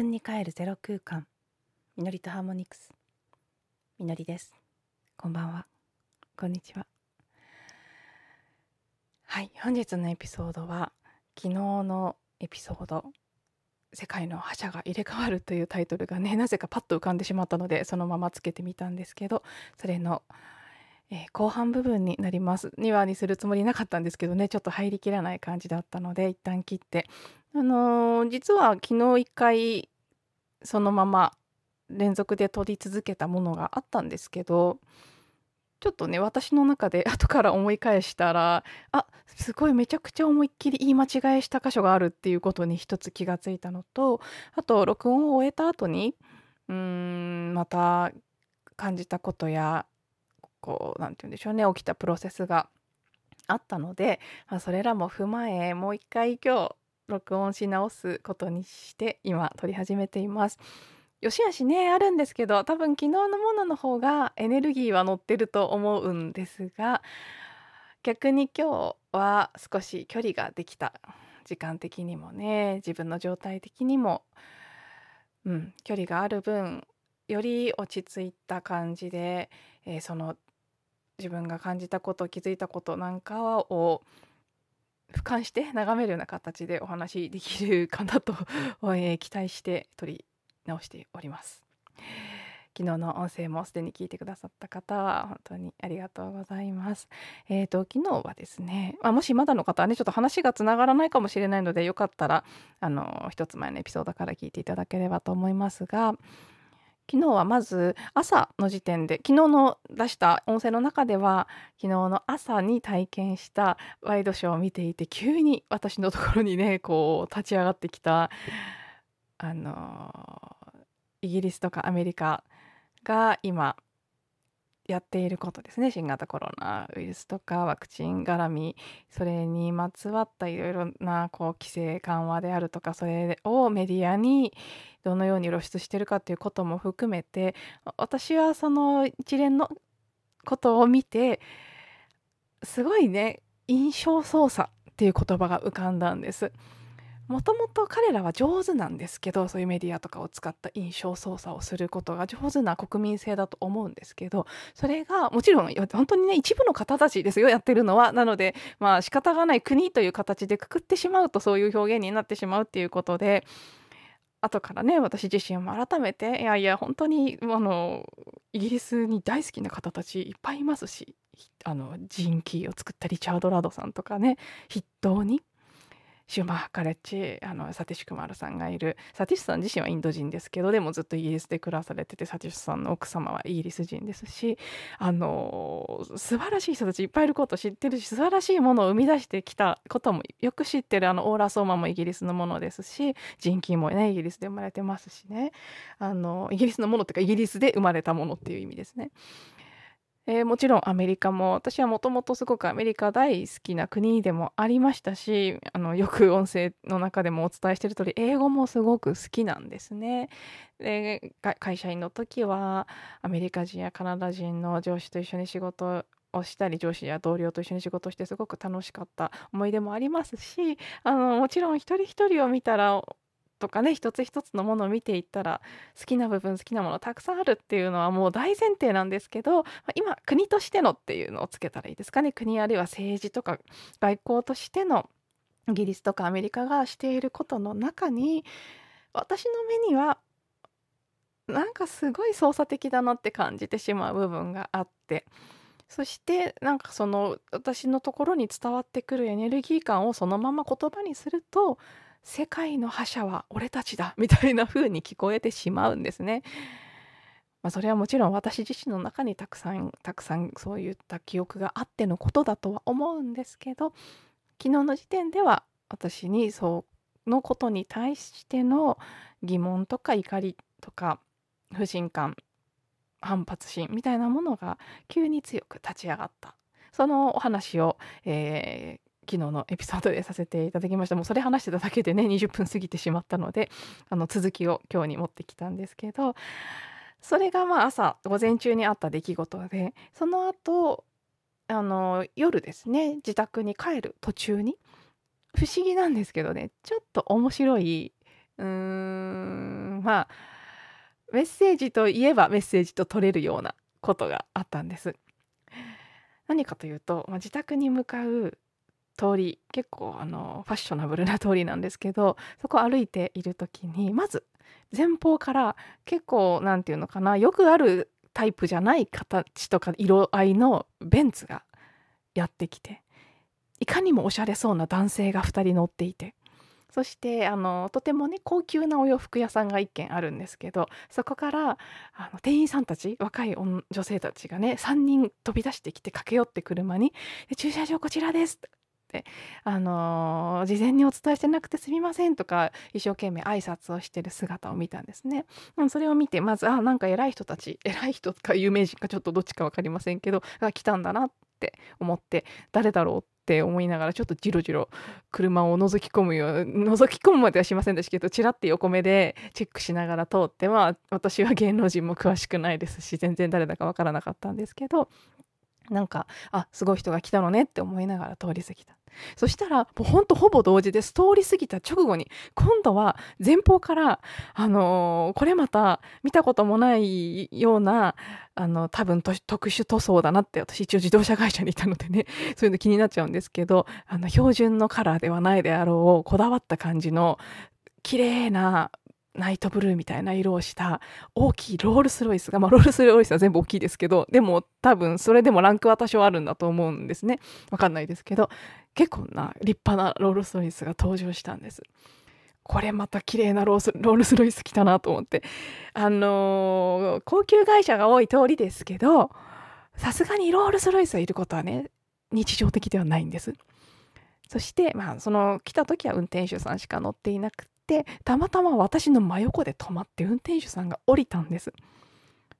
分に帰るゼロ空間。みのりとハーモニクス。みのりです。こんばんは。こんにちは。はい。本日のエピソードは昨日のエピソード。世界の覇者が入れ替わるというタイトルがねなぜかパッと浮かんでしまったのでそのままつけてみたんですけどそれのえー、後半部分になります。2話にするつもりなかったんですけどねちょっと入りきらない感じだったので一旦切ってあのー、実は昨日一回そのまま連続で撮り続けたものがあったんですけどちょっとね私の中で 後から思い返したらあすごいめちゃくちゃ思いっきり言い間違いした箇所があるっていうことに一つ気がついたのとあと録音を終えた後にうーんまた感じたことやこう何て言うんでしょうね起きたプロセスがあったので、まあ、それらも踏まえもう一回今日録音し直すことにして今撮り始めています。よしあしねあるんですけど多分昨日のものの方がエネルギーは乗ってると思うんですが逆に今日は少し距離ができた時間的にもね自分の状態的にも、うん、距離がある分より落ち着いた感じで、えー、その自分が感じたこと気づいたことなんかを俯瞰して眺めるような形でお話できるかなと、え、期待して取り直しております。昨日の音声もすでに聞いてくださった方は本当にありがとうございます。えっ、ー、と昨日はですね、まあ、もしまだの方はねちょっと話がつながらないかもしれないのでよかったらあの一つ前のエピソードから聞いていただければと思いますが、昨日はまず朝の時点で昨日の出した音声の中では昨日の朝に体験したワイドショーを見ていて急に私のところにねこう立ち上がってきたあのイギリスとかアメリカが今やっていることですね新型コロナウイルスとかワクチン絡みそれにまつわったいろいろなこう規制緩和であるとかそれをメディアにどのように露出してるかっていうことも含めて私はその一連のことを見てすごいね印象操作っていう言葉が浮かんだんです。もともと彼らは上手なんですけどそういうメディアとかを使った印象操作をすることが上手な国民性だと思うんですけどそれがもちろん本当にね一部の方たちですよやってるのは。なのでまあ仕方がない国という形でくくってしまうとそういう表現になってしまうっていうことで後からね私自身も改めていやいや本当にあのイギリスに大好きな方たちいっぱいいますしあのジン・キーを作ったリチャード・ラドさんとかね筆頭にシュマーカレッジあのサティシュクマルさんがいるサティシュさん自身はインド人ですけどでもずっとイギリスで暮らされててサティシュさんの奥様はイギリス人ですしあの素晴らしい人たちいっぱいいることを知ってるし素晴らしいものを生み出してきたこともよく知ってるあのオーラ・ソーマもイギリスのものですしジンキーもねイギリスで生まれてますしねあのイギリスのものっていうかイギリスで生まれたものっていう意味ですね。えー、もちろんアメリカも私はもともとすごくアメリカ大好きな国でもありましたしあのよく音声の中でもお伝えしてる通り英語もすごく好きなんですね。で会社員の時はアメリカ人やカナダ人の上司と一緒に仕事をしたり上司や同僚と一緒に仕事をしてすごく楽しかった思い出もありますしあのもちろん一人一人を見たらとかね一つ一つのものを見ていったら好きな部分好きなものたくさんあるっていうのはもう大前提なんですけど今国としてのっていうのをつけたらいいですかね。国あるいは政治とか外交としてのイギリスとかアメリカがしていることの中に私の目にはなんかすごい操作的だなって感じてしまう部分があってそしてなんかその私のところに伝わってくるエネルギー感をそのまま言葉にすると世界の覇者は俺たちだ みたいな風に聞こえてしまうんですね。まあ、それはもちろん私自身の中にたくさんたくさんそういった記憶があってのことだとは思うんですけど昨日の時点では私にそのことに対しての疑問とか怒りとか不信感反発心みたいなものが急に強く立ち上がったそのお話を、え、昨日のエピソードでさせていただきましたもうそれ話してただけでね20分過ぎてしまったのであの続きを今日に持ってきたんですけどそれがまあ朝午前中にあった出来事でその後あの夜ですね自宅に帰る途中に不思議なんですけどねちょっと面白いうーんまあメッセージといえばメッセージと取れるようなことがあったんです。何かというと、まあ、自宅に向かう通り結構あのファッショナブルな通りなんですけどそこ歩いている時にまず前方から結構何て言うのかなよくあるタイプじゃない形とか色合いのベンツがやってきていかにもおしゃれそうな男性が2人乗っていてそしてあのとてもね高級なお洋服屋さんが1軒あるんですけどそこからあの店員さんたち若い女性たちがね3人飛び出してきて駆け寄って車に「駐車場こちらです」ってあの、事前にお伝えしてなくてすみませんとか一生懸命挨拶をしてる姿を見たんですね。うん、それを見てまずあなんか偉い人たち偉い人か有名人かちょっとどっちか分かりませんけどが来たんだなって思って誰だろうって思いながらちょっとじろじろ車を覗き込むよう覗き込むまではしませんでしたけどちらって横目でチェックしながら通っては私は芸能人も詳しくないですし全然誰だか分からなかったんですけどなんかあすごい人が来たのねって思いながら通り過ぎたそしたらもうほんとほぼ同時です通り過ぎた直後に今度は前方からあのー、これまた見たこともないようなあの多分特殊塗装だなって私一応自動車会社にいたのでね そういうの気になっちゃうんですけどあの標準のカラーではないであろうこだわった感じの綺麗なナイトブルーみたいな色をした大きいロールスロイスが、まあ、ロールスロイスは全部大きいですけどでも多分それでもランクは多少あるんだと思うんですね。わかんないですけど結構な立派なロールスロイスが登場したんです。これまた綺麗なロースロールスロイス来たなと思って。あのー、高級会社が多い通りですけどさすがにロールスロイスがいることはね日常的ではないんです。そしてまあその来た時は運転手さんしか乗っていなくてたまたま私の真横で止まって運転手さんが降りたんです。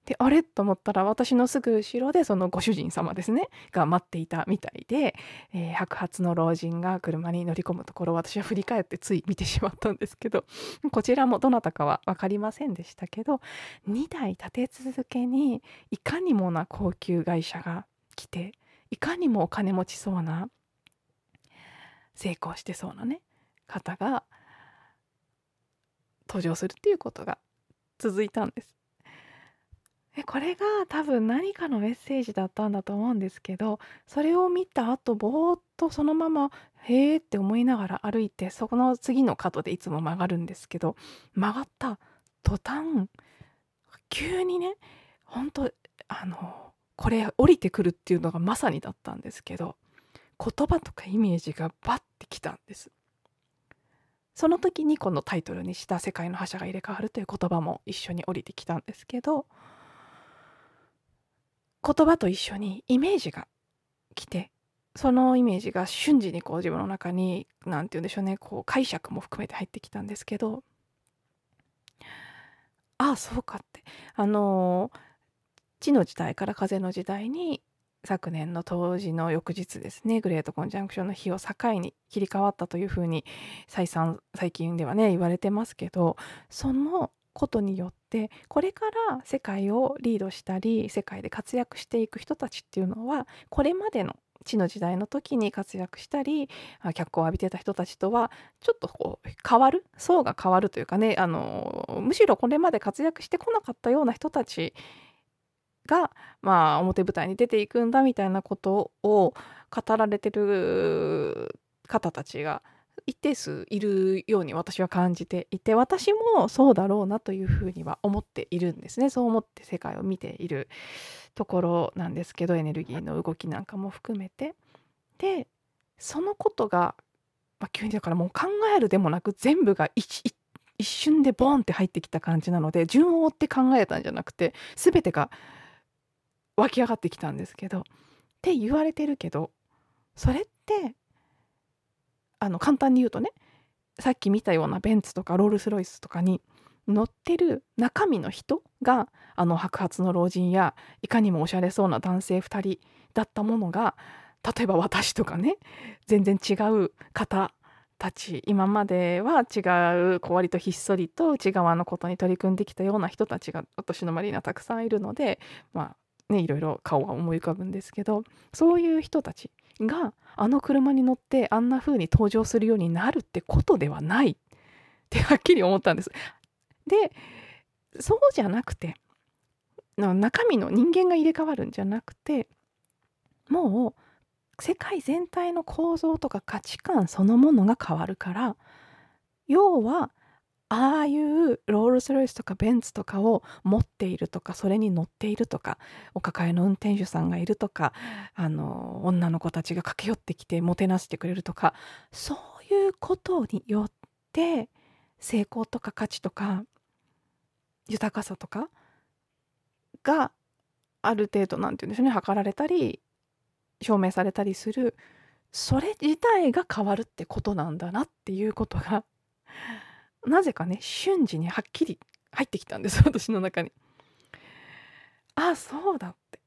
であれ？と思ったら私のすぐ後ろでそのご主人様ですねが待っていたみたいで、えー、白髪の老人が車に乗り込むところを私は振り返ってつい見てしまったんですけどこちらもどなたかは分かりませんでしたけど2台立て続けにいかにもな高級会社が来ていかにもお金持ちそうな成功してそうなね方が登場するっていうことが続いたんです。でこれが多分何かのメッセージだったんだと思うんですけどそれを見た後ぼーっとそのまま「へえ」って思いながら歩いてそこの次の角でいつも曲がるんですけど曲がった途端急にね本当あのこれ降りてくるっていうのがまさにだったんですけど言葉とかイメージがバッてきたんです。その時にこのタイトルにした「世界の覇者が入れ替わる」という言葉も一緒に降りてきたんですけど言葉と一緒にイメージが来てそのイメージが瞬時にこう自分の中に何て言うんでしょうねこう解釈も含めて入ってきたんですけどああそうかってあの地の時代から風の時代に昨年の当時の翌日ですねグレートコンジャンクションの日を境に切り替わったというふうに再三最近ではね言われてますけどそのことによってこれから世界をリードしたり世界で活躍していく人たちっていうのはこれまでの地の時代の時に活躍したり脚光を浴びてた人たちとはちょっとこう変わる層が変わるというかねあのむしろこれまで活躍してこなかったような人たちが、まあ、表舞台に出ていくんだみたいなことを語られてる方たちが一定数いるように私は感じていて私もそうだろうなというふうには思っているんですね。そう思って世界を見ているところなんですけどエネルギーの動きなんかも含めて。でそのことが、まあ、急にだからもう考えるでもなく全部が一瞬でボーンって入ってきた感じなので順を追って考えたんじゃなくて全てが湧き上がってきたんですけどって言われてるけどそれってあの簡単に言うとねさっき見たようなベンツとかロールス・ロイスとかに乗ってる中身の人があの白髪の老人やいかにもおしゃれそうな男性2人だったものが例えば私とかね全然違う方たち今までは違うこう割とひっそりと内側のことに取り組んできたような人たちが私の周りにはたくさんいるのでまあね、いろいろ顔が思い浮かぶんですけどそういう人たちがあの車に乗ってあんな風に登場するようになるってことではないってはっきり思ったんです。でそうじゃなくて中身の人間が入れ替わるんじゃなくてもう世界全体の構造とか価値観そのものが変わるから要はああいうロールスロイスとかベンツとかを持っているとかそれに乗っているとかお抱えの運転手さんがいるとかあの女の子たちが駆け寄ってきてもてなしてくれるとかそういうことによって成功とか価値とか豊かさとかがある程度何て言うんでしょうね。測られたり証明されたりする。それ自体が変わるってことなんだなっていうことがなぜかね瞬時にはっきり入ってきたんです 私の中に。あそうだって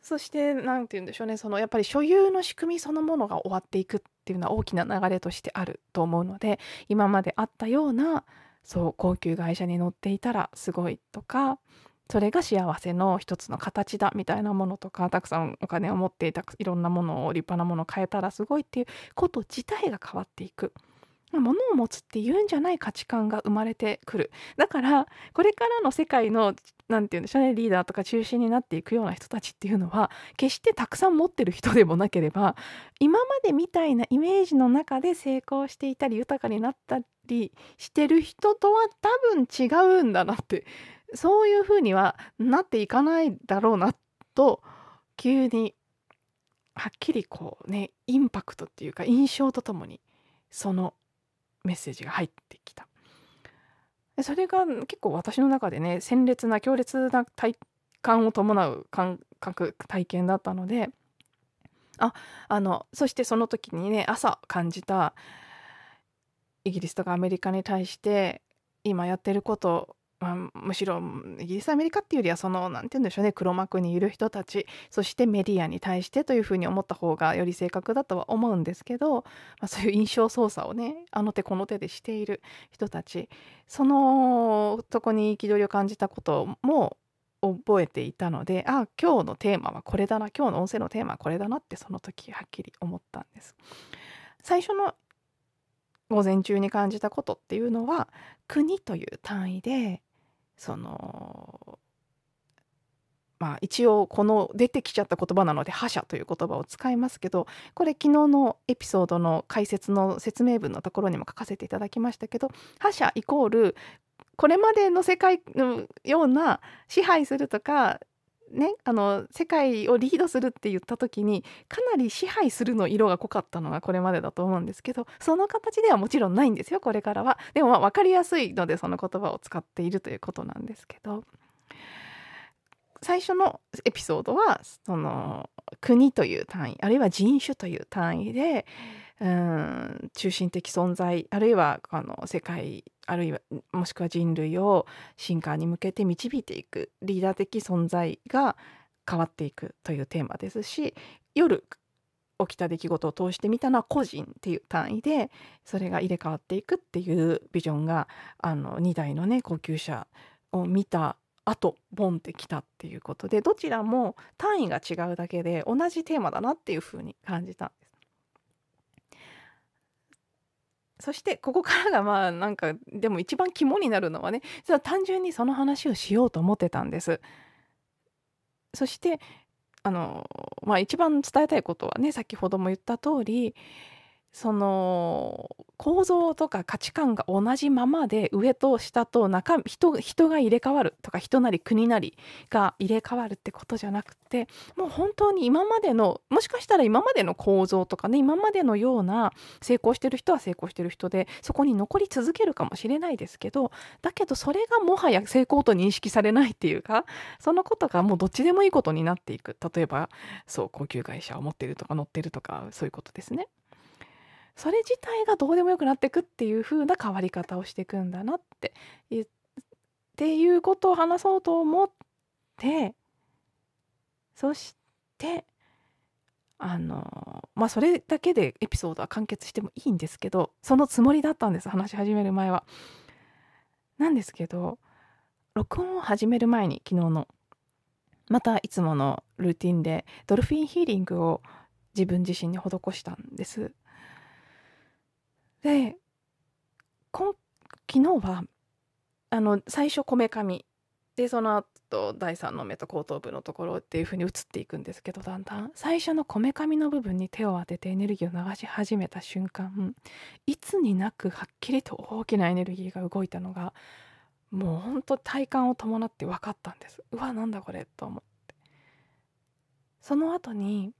そして何て言うんでしょうねそのやっぱり所有の仕組みそのものが終わっていくっていうのは大きな流れとしてあると思うので今まであったようなそう高級会社に乗っていたらすごいとかそれが幸せの一つの形だみたいなものとかたくさんお金を持っていたいろんなものを立派なものを変えたらすごいっていうこと自体が変わっていく。物を持つっていうんじゃない価値観が生まれてくる。だからこれからの世界の何て言うんでしょうねリーダーとか中心になっていくような人たちっていうのは決してたくさん持ってる人でもなければ今までみたいなイメージの中で成功していたり豊かになったりしてる人とは多分違うんだなってそういうふうにはなっていかないだろうなと急にはっきりこうねインパクトっていうか印象とともにそのメッセージが入ってきた。それが結構私の中でね鮮烈な強烈な体感を伴う感覚体験だったのでああのそしてその時にね朝感じたイギリスとかアメリカに対して今やってることまあ、むしろイギリスアメリカっていうよりはその何て言うんでしょうね黒幕にいる人たちそしてメディアに対してというふうに思った方がより正確だとは思うんですけど、まあ、そういう印象操作をねあの手この手でしている人たちそのとこに憤りを感じたことも覚えていたのであ今日のテーマはこれだな今日の音声のテーマはこれだなってその時はっきり思ったんです。最初の午前中に感じたことっていうのは国という単位でそのまあ一応この出てきちゃった言葉なので覇者という言葉を使いますけどこれ昨日のエピソードの解説の説明文のところにも書かせていただきましたけど覇者イコールこれまでの世界のような支配するとかね、あの世界をリードするって言った時にかなり支配するの色が濃かったのがこれまでだと思うんですけどその形ではもちろんないんですよこれからは。でもまあ分かりやすいのでその言葉を使っているということなんですけど最初のエピソードはその国という単位あるいは人種という単位でうん中心的存在あるいはあの世界あるいはもしくは人類を進化に向けて導いていくリーダー的存在が変わっていくというテーマですし夜起きた出来事を通してみたのは個人っていう単位でそれが入れ替わっていくっていうビジョンがあの2台のね高級車を見た後ボンってきたっていうことでどちらも単位が違うだけで同じテーマだなっていうふうに感じた。んです。そしてここからがまあなんかでも一番肝になるのはね実は単純にその話をしようと思ってたんです。そしてあのまあ一番伝えたいことはね先ほども言った通りその構造とか価値観が同じままで上と下と中人人が入れ替わるとか人なり国なりが入れ替わるってことじゃなくてもう本当に今までのもしかしたら今までの構造とかね今までのような成功してる人は成功してる人でそこに残り続けるかもしれないですけどだけどそれがもはや成功と認識されないっていうかそのことがもうどっちでもいいことになっていく例えばそう高級会社を持ってるとか乗ってるとかそういうことですね。それ自体がどうでもよくなっていくっていう風な変わり方をしていくんだなってっていうことを話そうと思ってそしてあのまあそれだけでエピソードは完結してもいいんですけどそのつもりだったんです話し始める前は。なんですけど録音を始める前に昨日のまたいつものルーティンでドルフィンヒーリングを自分自身に施したんです。で今昨日はあの最初こめかみ。でその後第3の目と後頭部のところっていう風に移っていくんですけどだんだん。最初のこめかみの部分に手を当ててエネルギーを流し始めた瞬間いつになくはっきりと大きなエネルギーが動いたのがもうほんと体感を伴って分かったんです。うわなんだこれと思って。その後に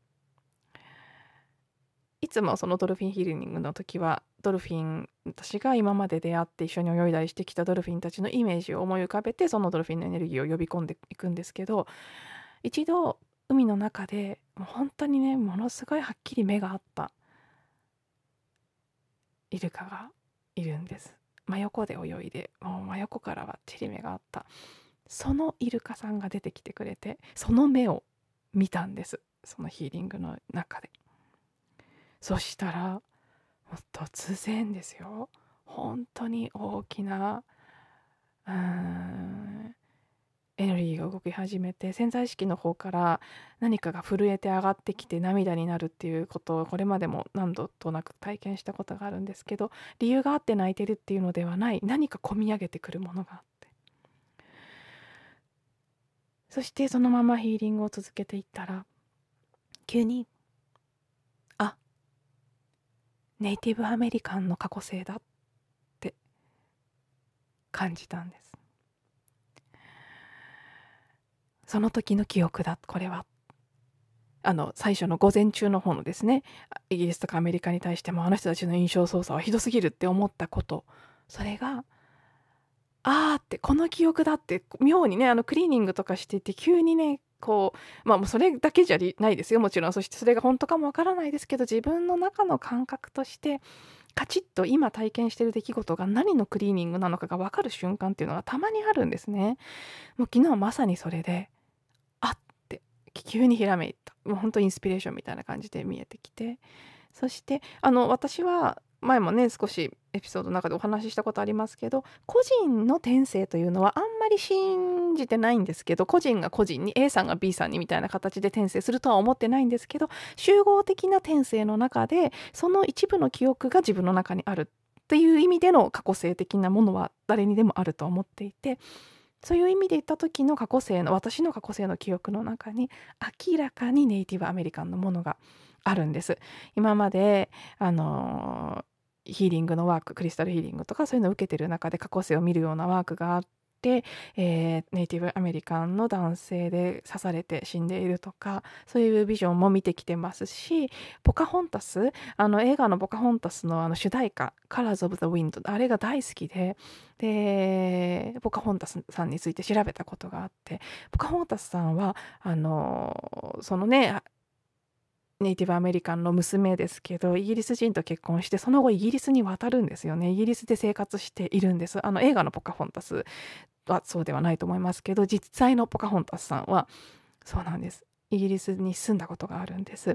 いつもそのドルフィンヒーリングの時はドルフィン私が今まで出会って一緒に泳いだりしてきたドルフィンたちのイメージを思い浮かべてそのドルフィンのエネルギーを呼び込んでいくんですけど一度海の中で本当にねものすごいはっきり目があったイルカがいるんです。真横で泳いでもう真横からはっちり目があった。そのイルカさんが出てきてくれてその目を見たんです。そのヒーリングの中で。そしたら突然ですよ。本当に大きなうんエネルギーが動き始めて潜在意識の方から何かが震えて上がってきて涙になるっていうことをこれまでも何度となく体験したことがあるんですけど理由があって泣いてるっていうのではない。何か込み上げてくるものがあって。そしてそのままヒーリングを続けていったら急にネイティブアメリカンの過去性だって感じたんです。その時の記憶だこれは。あの最初の午前中の方のですねイギリスとかアメリカに対してもあの人たちの印象操作はひどすぎるって思ったこと。それがあーってこの記憶だって妙にねあのクリーニングとかしていて急にねこうまあもうそれだけじゃないですよ。もちろん。そしてそれが本当かもわからないですけど自分の中の感覚としてカチッと今体験してる出来事が何のクリーニングなのかが分かる瞬間っていうのがたまにあるんですね。もう昨日はまさにそれであって急にひらめいた。もう本当インスピレーションみたいな感じで見えてきて。そしてあの私は前もね少しエピソードの中でお話ししたことありますけど個人の転生というのはあんまり信じてないんですけど個人が個人に A さんが B さんにみたいな形で転生するとは思ってないんですけど集合的な転生の中でその一部の記憶が自分の中にあるっていう意味での過去性的なものは誰にでもあると思っていてそういう意味で言った時の過去性の私の過去性の記憶の中に明らかにネイティブアメリカンのものがあるんです。今まであのヒーリングのワーククリスタルヒーリングとかそういうのを受けてる中で過去性を見るようなワークがあって、えー、ネイティブアメリカンの男性で刺されて死んでいるとかそういうビジョンも見てきてますしポカホンタスあの映画のポカホンタスのあの主題歌「Colors of the Wind」あれが大好きででポカホンタスさんについて調べたことがあってポカホンタスさんはあのそのねネイティブアメリカンの娘ですけどイギリス人と結婚してその後イギリスに渡るんですよね。イギリスで生活しているんです。あの映画のポカホンタスはそうではないと思いますけど実際のポカホンタスさんはそうなんです。イギリスに住んだことがあるんです。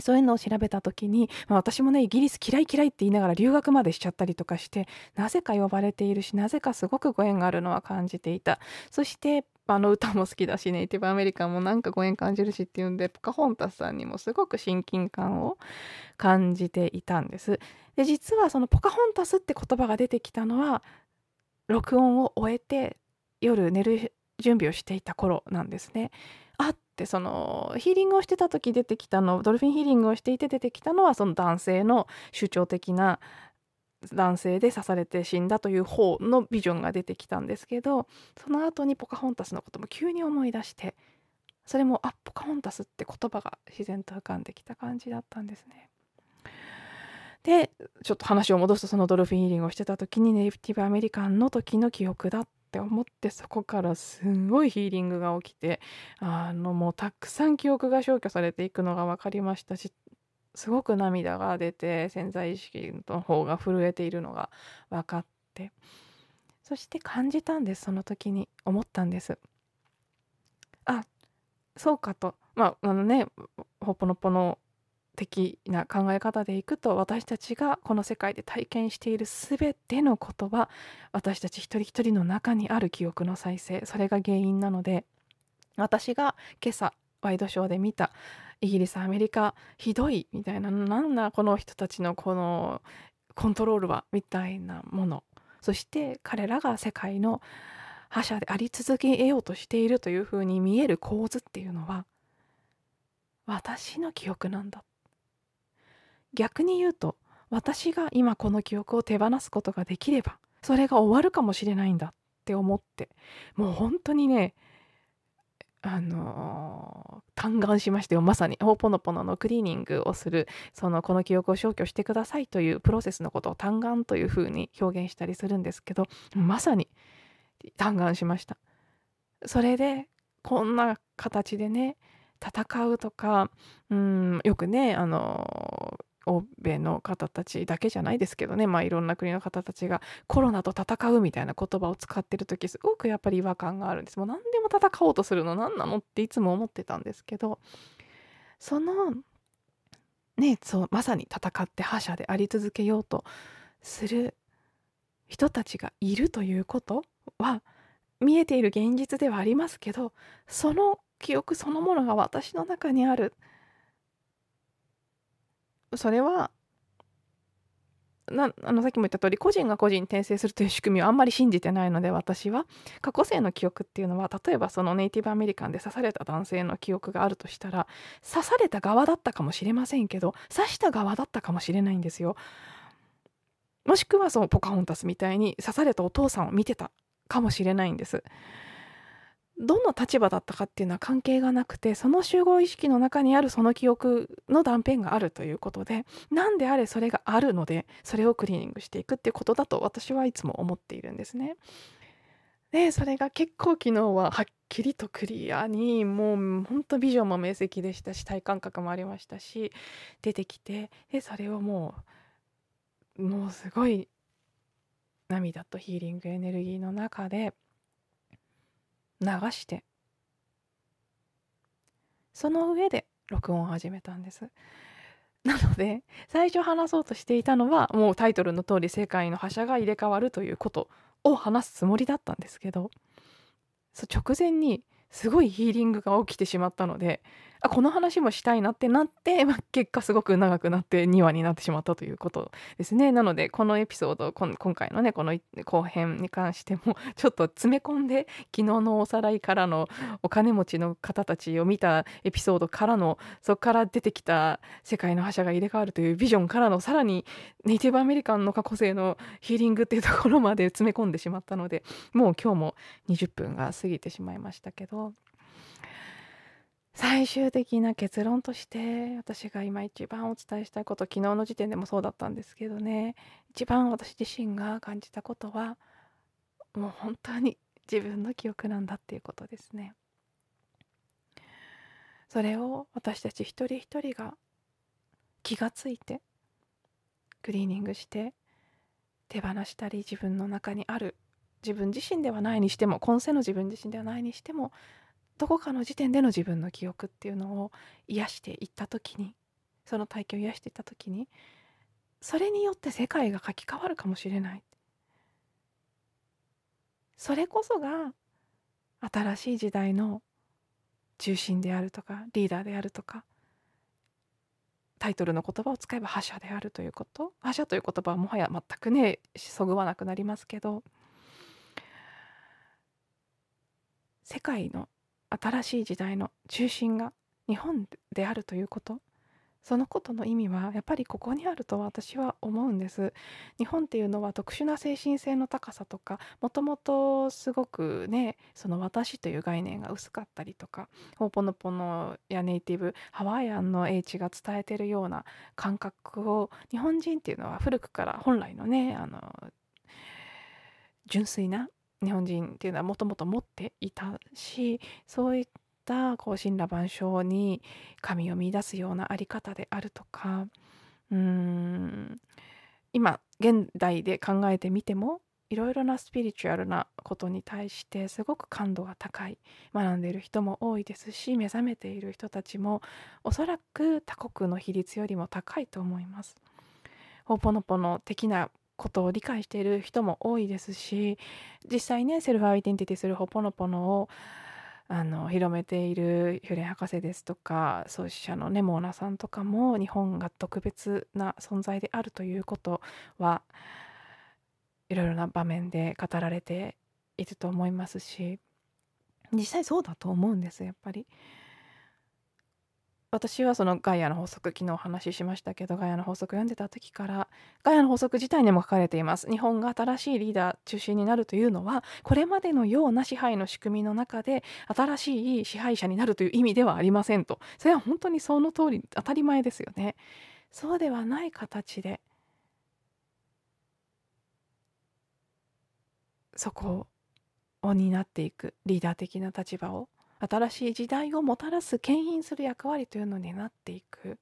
そういうのを調べた時に、まあ、私もねイギリス嫌い嫌いって言いながら留学までしちゃったりとかしてなぜか呼ばれているしなぜかすごくご縁があるのは感じていた。そしてあの歌も好きだしネイティブアメリカンもなんかご縁感じるしっていうんでポカホンタスさんにもすごく親近感を感じていたんです。で実はそのポカホンタスって言葉が出てきたのは録音を終えて夜寝る準備をしていた頃なんですね。あってそのヒーリングをしてた時出てきたのドルフィンヒーリングをしていて出てきたのはその男性の主張的な男性で刺されて死んだという方のビジョンが出てきたんですけどその後にポカホンタスのことも急に思い出してそれもあポカホンタスって言葉が自然と浮かんできた感じだったんですね。でちょっと話を戻すとそのドルフィンヒーリングをしてた時にネイティブアメリカンの時の記憶だって思ってそこからすんごいヒーリングが起きてあのもうたくさん記憶が消去されていくのが分かりましたしすごく涙が出て潜在意識の方が震えているのが分かって。そして感じたんですその時に。思ったんです。あそうかと。まああのねほぽのぽの的な考え方でいくと私たちがこの世界で体験している全てのことは私たち一人一人の中にある記憶の再生。それが原因なので私が今朝ワイドショーで見たイギリスアメリカひどいみたいな。なんだこの人たちのこのコントロールはみたいなもの。そして彼らが世界の覇者であり続けようとしているというふうに見える構図っていうのは私の記憶なんだ。逆に言うと私が今この記憶を手放すことができればそれが終わるかもしれないんだって思ってもう本当にねあのー、嘆願しましたよまさにホーポノポノのクリーニングをするそのこの記憶を消去してくださいというプロセスのことを嘆願というふうに表現したりするんですけどまさに嘆願しました。それでこんな形でね戦うとかうんよくねあの欧米の方たちだけじゃないですけどね、まあ、いろんな国の方たちがコロナと戦うみたいな言葉を使ってる時すごくやっぱり違和感があるんです。もう何でも戦おうとするの何なのっていつも思ってたんですけど。そのねそうまさに戦って覇者であり続けようとする人たちがいるということは見えている現実ではありますけどその記憶そのものが私の中にある。それはなあのさっきも言った通り個人が個人に転生するという仕組みをあんまり信じてないので私は過去世の記憶っていうのは例えばそのネイティブアメリカンで刺された男性の記憶があるとしたら刺された側だったかもしれませんけど刺した側だったかもしれないんですよ。もしくはそのポカホンタスみたいに刺されたお父さんを見てたかもしれないんです。どの立場だったかっていうのは関係がなくてその集合意識の中にあるその記憶の断片があるということで何であれそれがあるのでそれをクリーニングしていくっていうことだと私はいつも思っているんですね。でそれが結構昨日ははっきりとクリアにもうほんとビジョンも明晰でしたし体感覚もありましたし出てきてでそれをもうもうすごい涙とヒーリングエネルギーの中で流して。その上で録音を始めたんです。なので最初話そうとしていたのはもうタイトルの通り世界の覇者が入れ替わるということを話すつもりだったんですけど直前にすごいヒーリングが起きてしまったのであこの話もしたいなってなって、まあ、結果すごく長くなって2話になってしまったということですね。なのでこのエピソード今回のねこの後編に関しても ちょっと詰め込んで昨日のおさらいからのお金持ちの方たちを見たエピソードからのそこから出てきた世界の覇者が入れ替わるというビジョンからのさらにネイティブアメリカンの過去性のヒーリングっていうところまで詰め込んでしまったのでもう今日も20分が過ぎてしまいましたけど。最終的な結論として私が今一番お伝えしたいこと昨日の時点でもそうだったんですけどね一番私自身が感じたことはもう本当に自分の記憶なんだっていうことですね。それを私たち一人一人が気がついてクリーニングして手放したり自分の中にある自分自身ではないにしても今世の自分自身ではないにしてもどこかの時点での自分の記憶っていうのを癒していった時にその体験を癒していった時にそれによって世界が書き換わるかもしれない。それこそが新しい時代の中心であるとかリーダーであるとかタイトルの言葉を使えば覇者であるということ。覇者という言葉はもはや全くねそぐわなくなりますけど世界の新しい時代の中心が日本であるということ。そのことの意味はやっぱりここにあると私は思うんです。日本っていうのは特殊な精神性の高さとかもともとすごくねその私という概念が薄かったりとかホーポノポノやネイティブハワイアンの英知が伝えてるような感覚を日本人っていうのは古くから本来のねあの純粋な日本人っていうのはもともと持っていたしそういったこう神羅万象に神を見出すようなあり方であるとかうーん今現代で考えてみてもいろいろなスピリチュアルなことに対してすごく感度が高い学んでいる人も多いですし目覚めている人たちもおそらく他国の比率よりも高いと思います。ほぽのぽの的なことを理解している人も多いですし実際ねセルフアイデンティティするホポノポノをあの広めているヒュレン博士ですとか創始者のねモーナさんとかも日本が特別な存在であるということはいろいろな場面で語られていると思いますし実際そうだと思うんですやっぱり。私はそのガイアの法則昨日お話ししましたけどガイアの法則読んでた時からガイアの法則自体にも書かれています。日本が新しいリーダー中心になるというのはこれまでのような支配の仕組みの中で新しい支配者になるという意味ではありませんと。それは本当にその通り当たり前ですよね。そうではない形でそこを担っていくリーダー的な立場を新しい時代をもたらす牽引する役割というのになっていく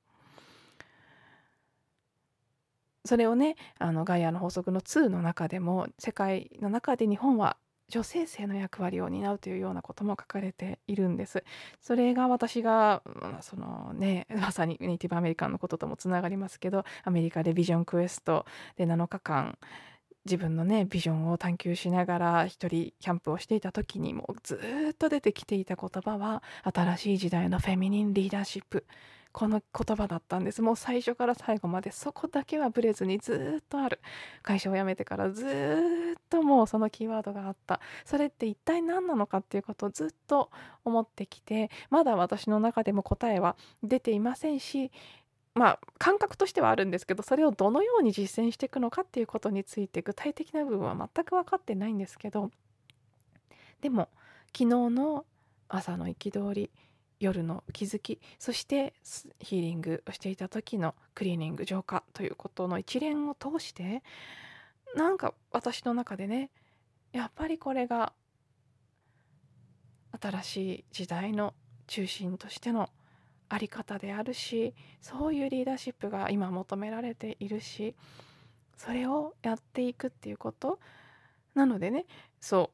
それをねあのガイアの法則の2の中でも世界の中で日本は女性性の役割を担うというようなことも書かれているんです。それが私がそのねまさにネイティブアメリカンのことともつながりますけどアメリカでビジョンクエストで7日間自分のねビジョンを探求しながら一人キャンプをしていた時にもずっと出てきていた言葉は新しい時代のフェミニンリーダーシップ。この言葉だったんです。もう最初から最後までそこだけはブレずにずっとある。会社を辞めてからずっともうそのキーワードがあった。それって一体何なのかっていうことをずっと思ってきてまだ私の中でも答えは出ていませんしまあ感覚としてはあるんですけどそれをどのように実践していくのかっていうことについて具体的な部分は全く分かってないんですけどでも昨日の朝の憤り夜の気づきそしてヒーリングをしていた時のクリーニング浄化ということの一連を通してなんか私の中でねやっぱりこれが新しい時代の中心としてのあり方であるしそういうリーダーシップが今求められているしそれをやっていくっていうこと。なのでねそ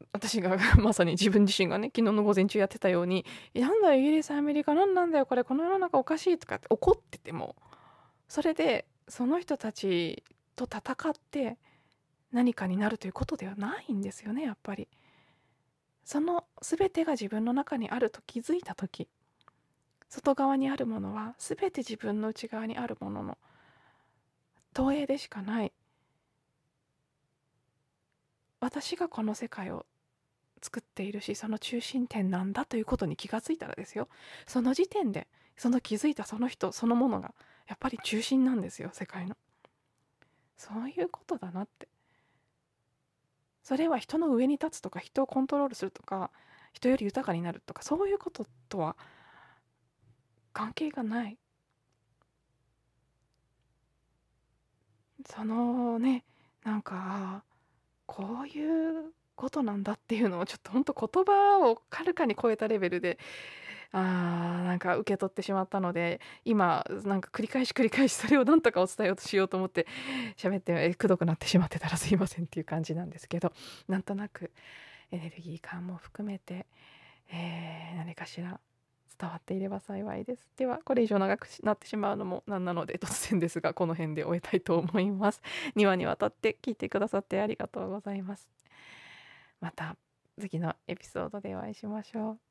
う。私が まさに自分自身がね昨日の午前中やってたように「なんだよイギリスアメリカ何なんだよこれこの世の中おかしい」とかって怒っててもそれでその人たちと戦って何かになるということではないんですよねやっぱり。その全てが自分の中にあると気づいた時。外側にあるものは全て自分の内側にあるものの投影でしかない。私がこの世界を作っているしその中心点なんだということに気がついたらですよ。その時点でその気づいたその人そのものがやっぱり中心なんですよ世界の。そういうことだなって。それは人の上に立つとか人をコントロールするとか人より豊かになるとかそういうこととは関係がない。そのねなんかこういうことなんだっていうのをちょっとほんと言葉をはるかに超えたレベルであーなんか受け取ってしまったので今なんか繰り返し繰り返しそれをなんとかお伝えようとしようと思って喋ってくどくなってしまってたらすいませんっていう感じなんですけどなんとなくエネルギー感も含めて、えー、何かしら伝わっていれば幸いです。ではこれ以上長くなってしまうのもなんなので突然ですがこの辺で終えたいと思います。2話にわたって聞いてくださってありがとうございます。また次のエピソードでお会いしましょう。